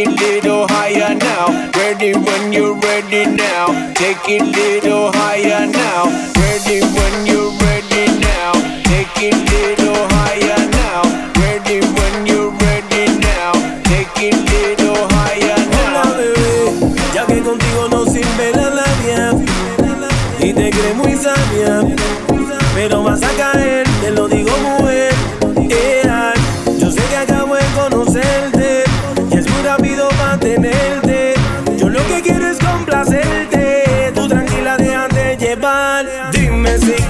it little higher now. Ready when you're ready now. Take it little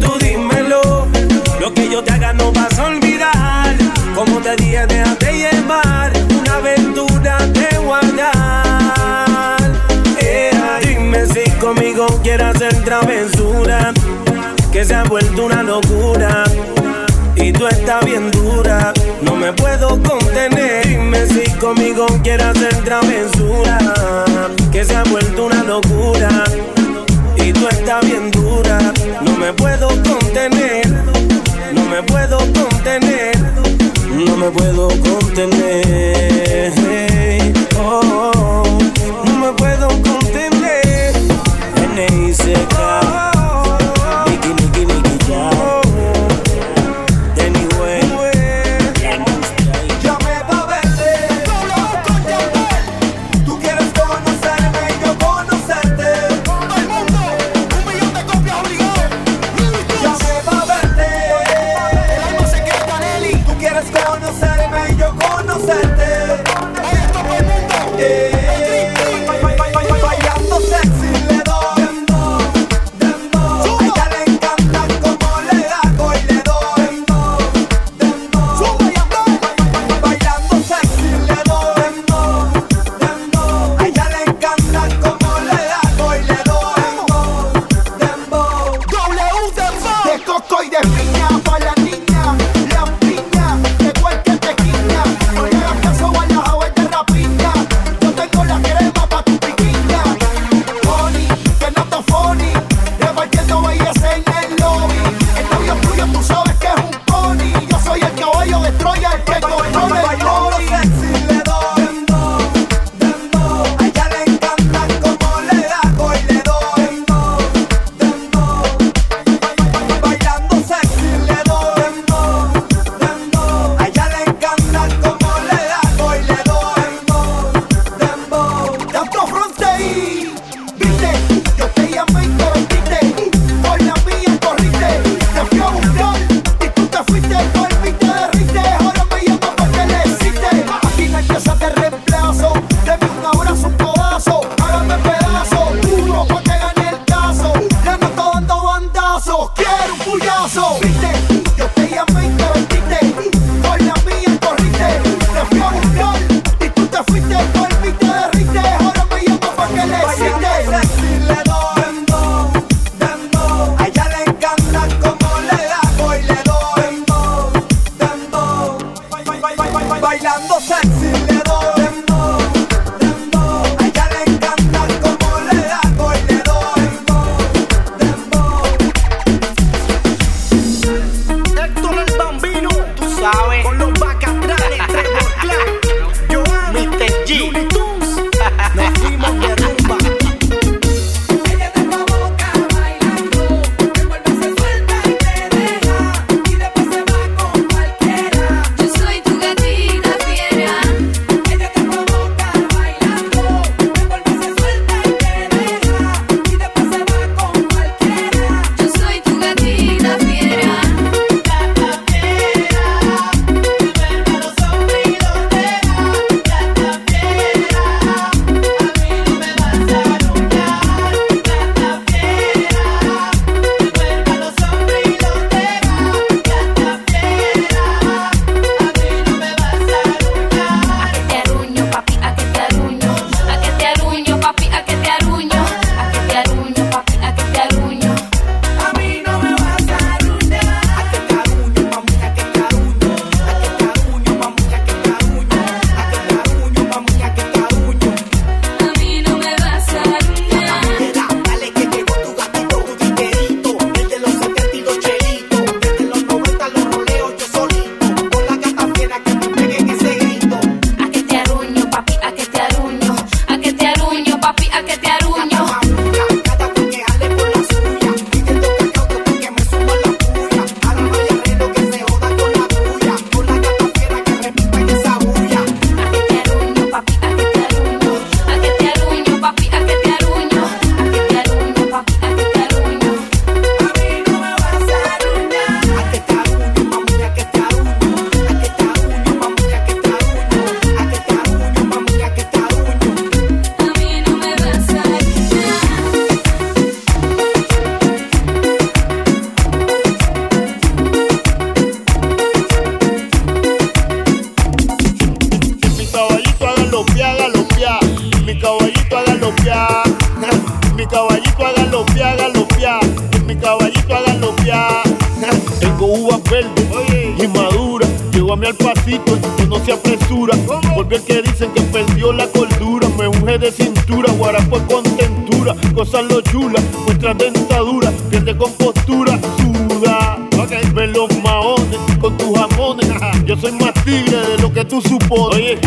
Tú dímelo. Lo que yo te haga no vas a olvidar. Como te dije, déjate llevar. Una aventura te guardar. Ea, dime si conmigo quieres hacer travesura. Que se ha vuelto una locura. Y tú estás bien dura, no me puedo contener. Dime si conmigo quieres hacer travesura. Que se ha vuelto una locura. Y tú estás me puedo contener. Oh. Cosas lo chula, nuestra dentadura. Pierde compostura, suda. Ven los maones con tus jamones. Yo soy más tigre de lo que tú supones. Oye,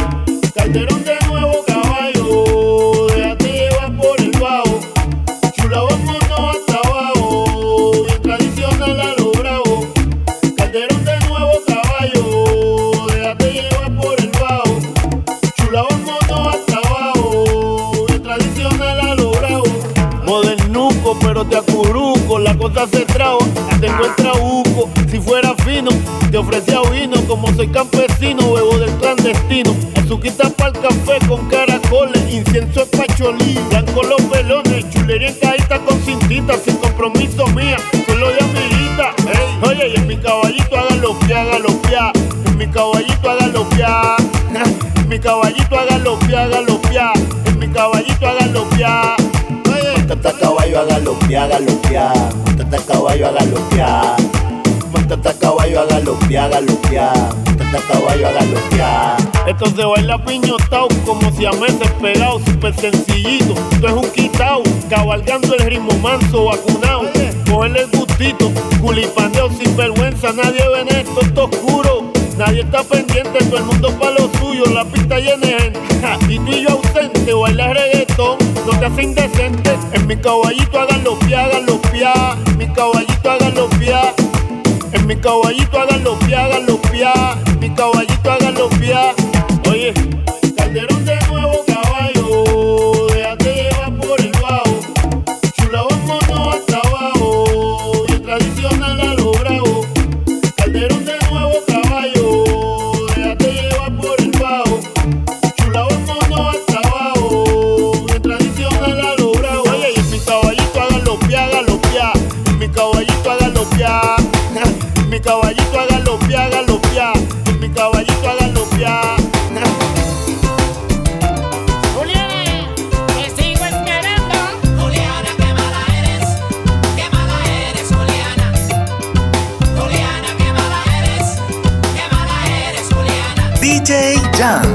pia. En mi caballito hágalo pia, hágalo pia. En mi caballito hágalo pia. Oye, Tata caballo a galopear, galopear. Tata caballo a galopear. Tata caballo a galopear, galopear. Tata caballo a galopear. Esto se baila piñotao como si a meses pegado, súper sencillito. Esto es un quitao, cabalgando el ritmo manso, vacunado. Cogerle el gustito, culipandeo sin vergüenza, nadie ve en esto, esto oscuro. Nadie está pendiente, todo el mundo pa' lo suyo, la pista llena de gente. Y tú y yo ausente, baila reggaetón, no te hace indecente. En mi caballito háganlo pia, háganlo pia. En mi caballito háganlo pia. En mi caballito háganlo pia, háganlo pia. En mi caballito háganlo pia. Oye, Down.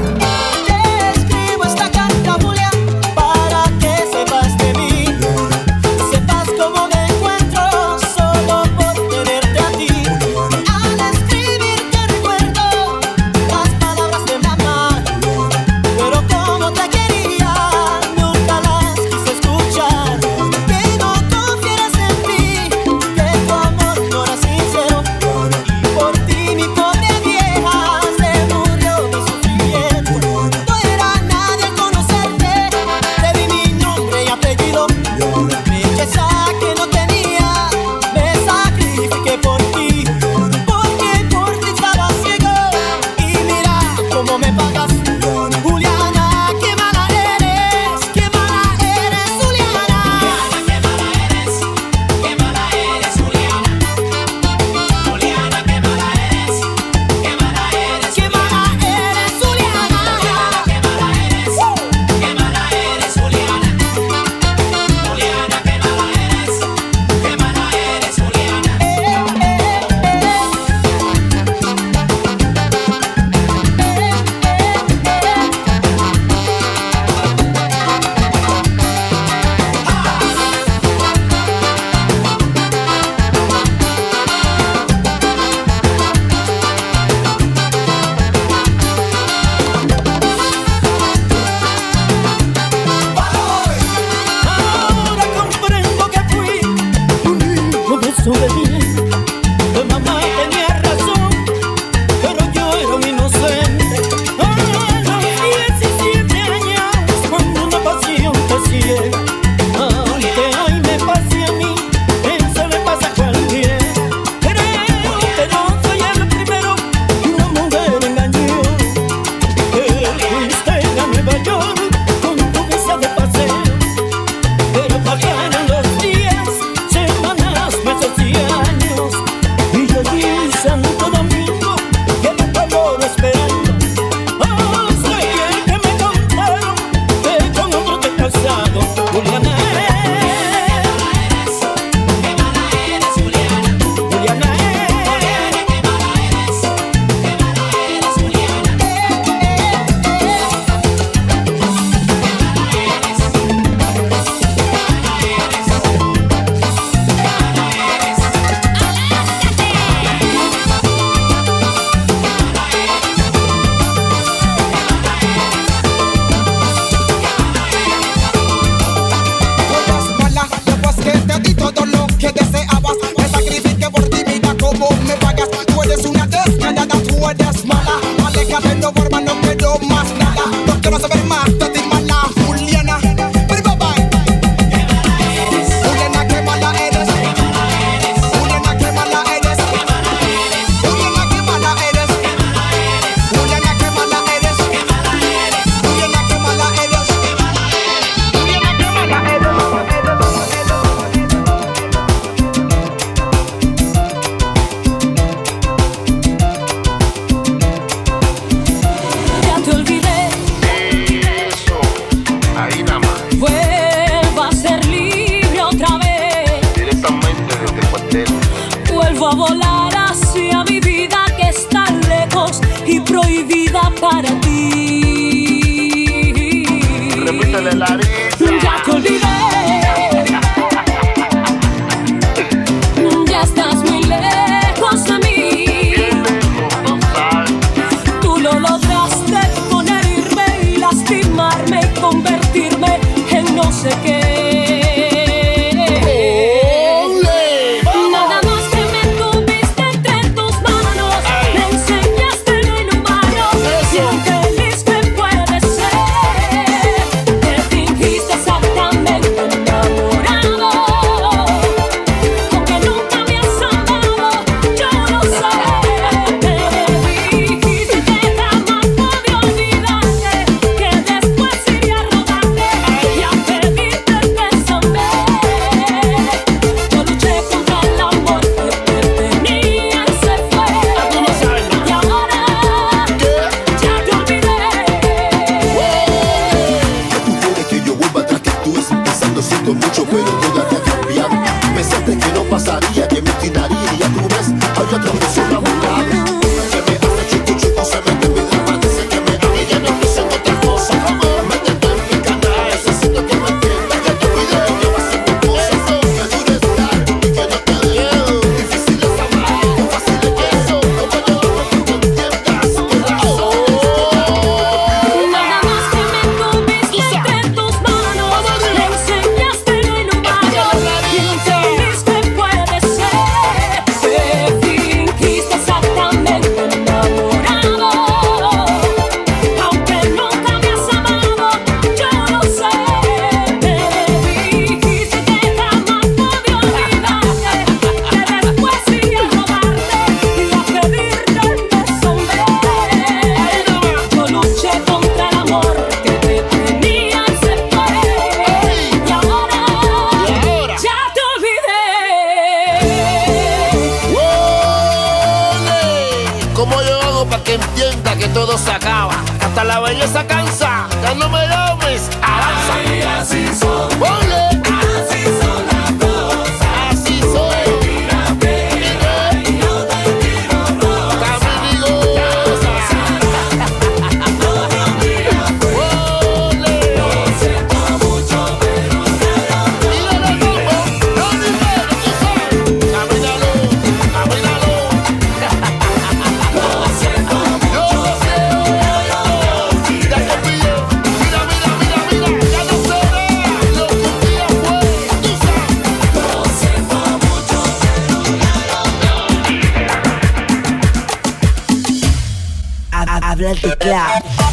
Let the teclado.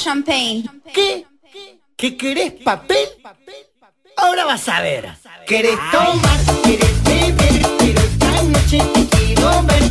champagne. ¿Qué? ¿Qué querés papel? Ahora vas a ver. ¿Querés tomar? ¿Quieres beber? Pero esta noche te quiero ver.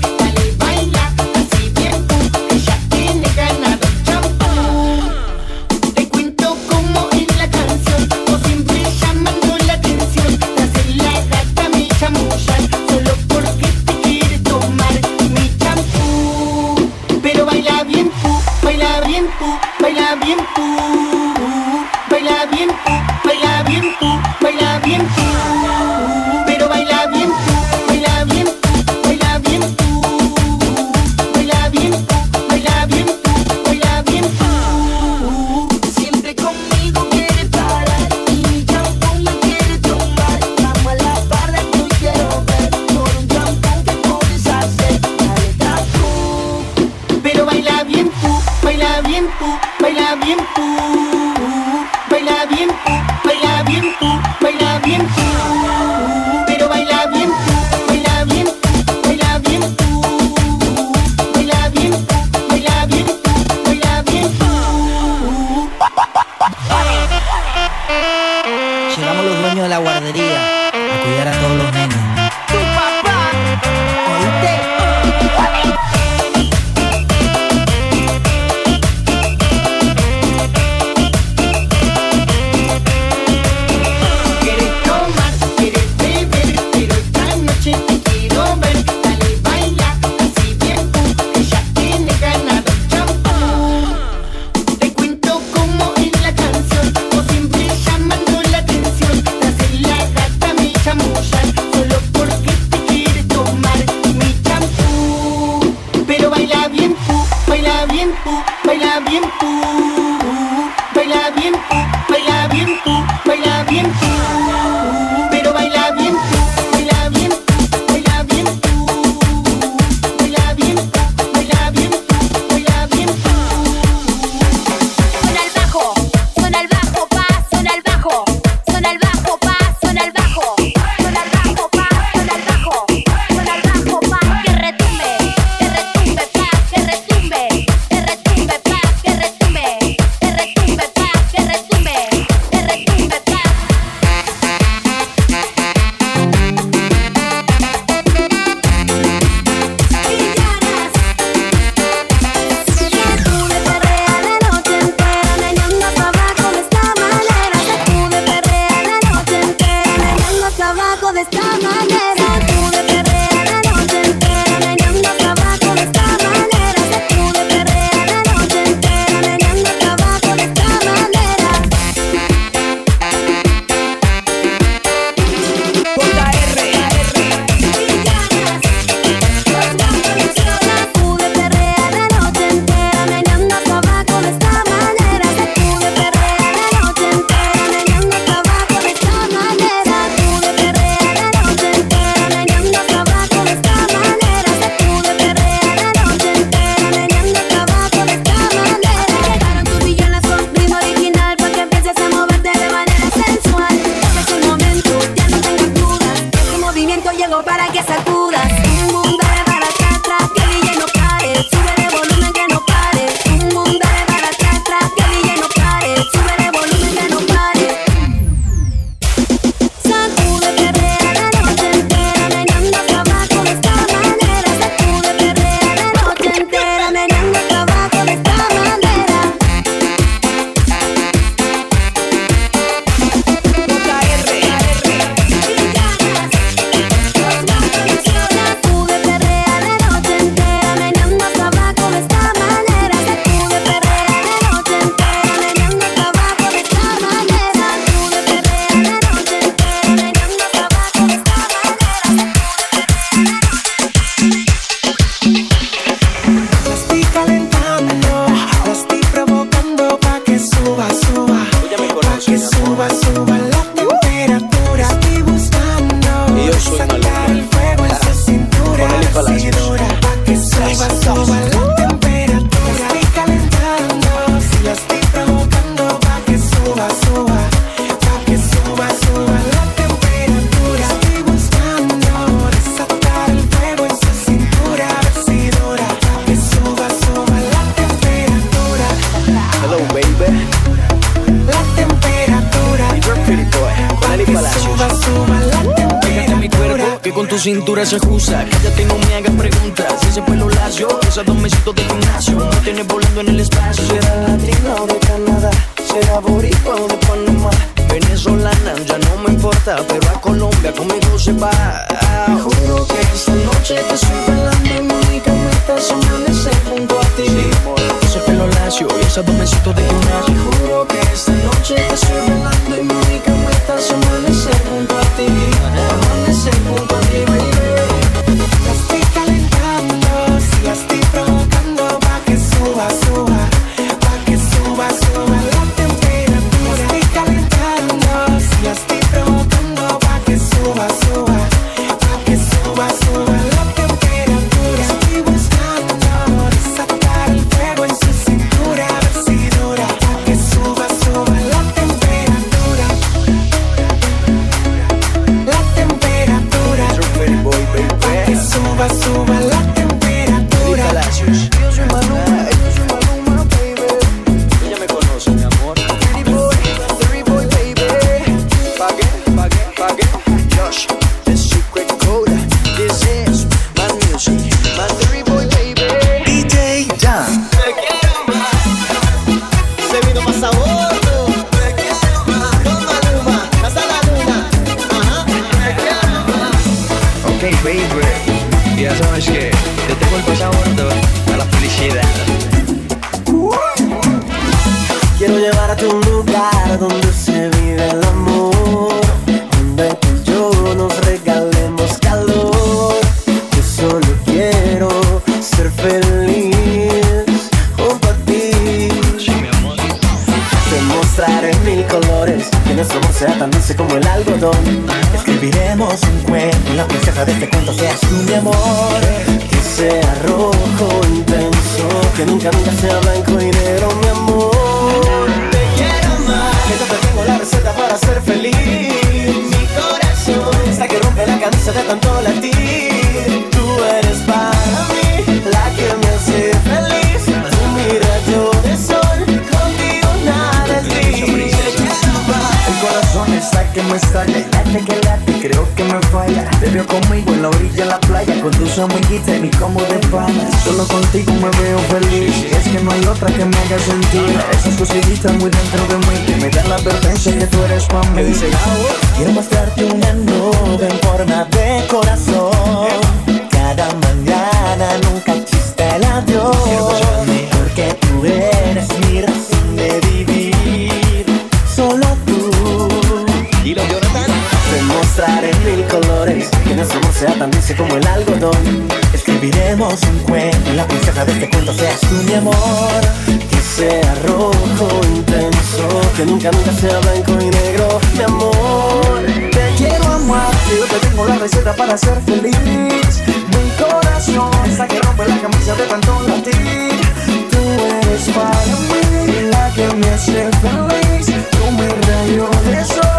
Cintura se ajusta. Cállate no me hagas preguntas. Ese pelo lacio, esos dos mesitos de gimnasio. Me tienes volando en el espacio. Será latina o de Canadá, será boricua o de Panamá. Venezolana, ya no me importa, pero a Colombia conmigo se va. Te juro que esta noche te estoy bailando y mi única meta es amanecer junto a ti. Ese pelo lacio y esos dos mesitos de Te gimnasio. juro que esta noche te estoy bailando y que me y late que late, creo que me falla. Te veo conmigo en la orilla de la playa, con tus amiguitas y mi como de pana. Solo contigo me veo feliz, y es que no hay otra que me haga sentir. Esas cositas muy dentro de mí, que me dan la advertencia que tú eres para mí. Quiero mostrarte una nube en forma de corazón. Cada mañana nunca chiste el adiós. Porque tú eres mi razón Te mostraré mil colores. Que nuestro amor sea tan dulce como el algodón. Escribiremos un cuento y la princesa de este cuento seas tú mi amor. Que sea rojo intenso. Que nunca, nunca sea blanco y negro. Mi amor. Te quiero amar. Yo te tengo la receta para ser feliz. Mi corazón está que rompe la camisa de tanto latir. Tú eres para mí la que me hace feliz. Tú mi rayo de sol.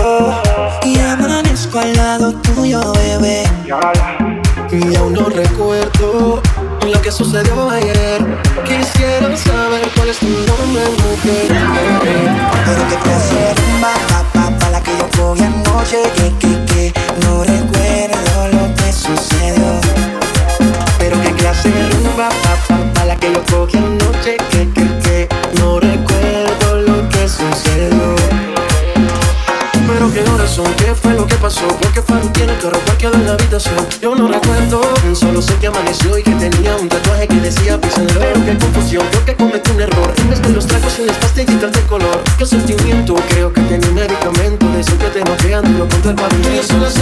amaneció y que tenía un tatuaje que decía. Pero qué confusión, creo que cometí un error. En vez de los tragos y las pastillitas de color, qué sentimiento, creo que tenía un medicamento de eso que te noquean, lo contra el pavimento. Y son las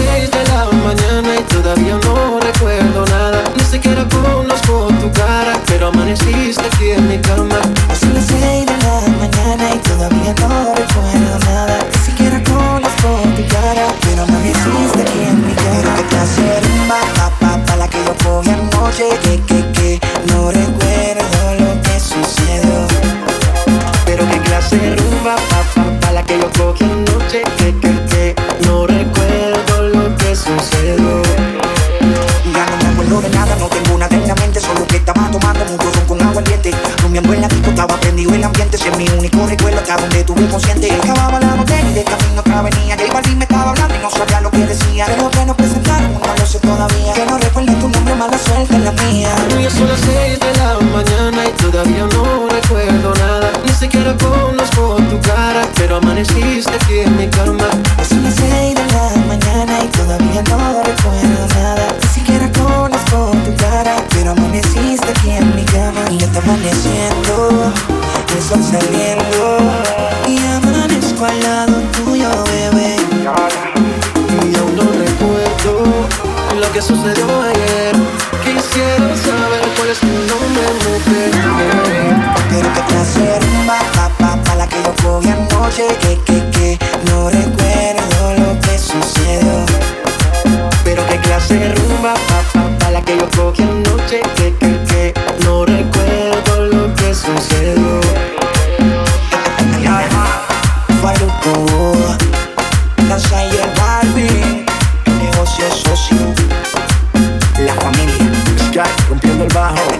el.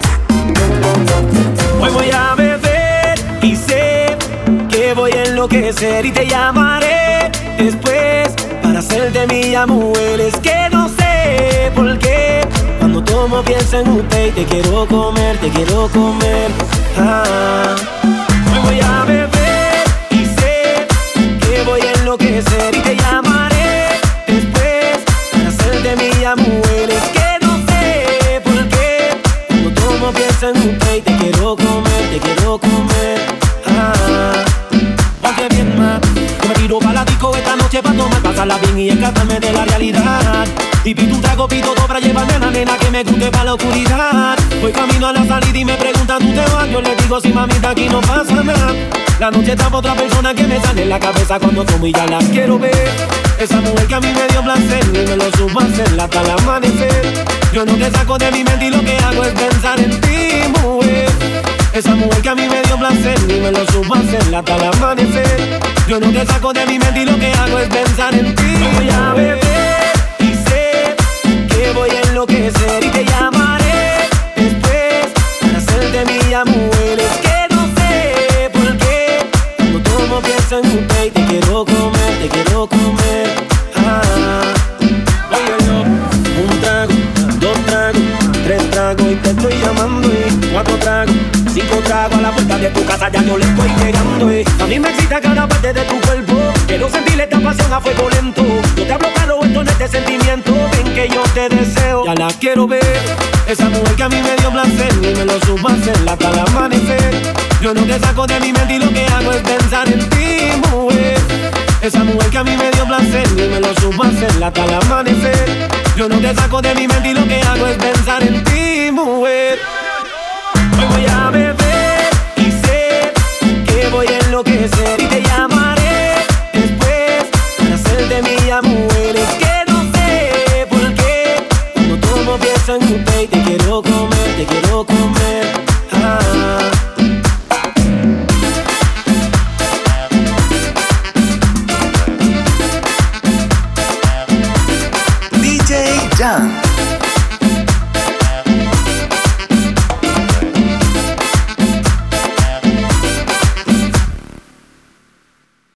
Hoy voy a beber y sé que voy a enloquecer y te llamaré después para hacerte mi mujer. Es que no sé por qué cuando tomo pienso en usted y te quiero comer, te quiero comer. Ah. Hoy voy a beber y sé que voy a enloquecer y te pasarla bien y escaparme de la realidad. Y pido un trago, pido dos para llevarme a la nena que me guste para la oscuridad. Voy camino a la salida y me preguntan, ¿tú te vas? Yo le digo, sí, mamita, aquí no pasa nada. La noche está otra persona que me sale en la cabeza cuando tomo y ya la quiero ver. Esa mujer que a mí me dio placer me lo supo hacer hasta el amanecer. Yo no te saco de mi mente y lo que hago es pensar en ti, mujer. Esa mujer que a mí me dio placer y me lo supo hacer hasta el amanecer. Yo no te saco de mi mente y lo que hago es pensar en ti. Voy a beber y sé que voy a enloquecer y te llamaré después para hacerte mi mujer. Ya yo le estoy llegando. eh. A mí me excita cada parte de tu cuerpo. Quiero sentir esta pasión a fuego lento. Yo te hablo claro, esto no es de sentimiento. Ven que yo te deseo, ya la quiero ver. Esa mujer que a mí me dio placer y me lo supo hacer hasta el amanecer. Yo no te saco de mi mente y lo que hago es pensar en ti, mujer. Esa mujer que a mí me dio placer y me lo supo hacer hasta el amanecer. Yo no te saco de mi mente y lo que hago es pensar en ti, mujer. Enloquecer y te llamaré después para hacerte mi mujer. Es que no sé por qué cuando tomo pienso en usted y te quiero comer, te quiero comer.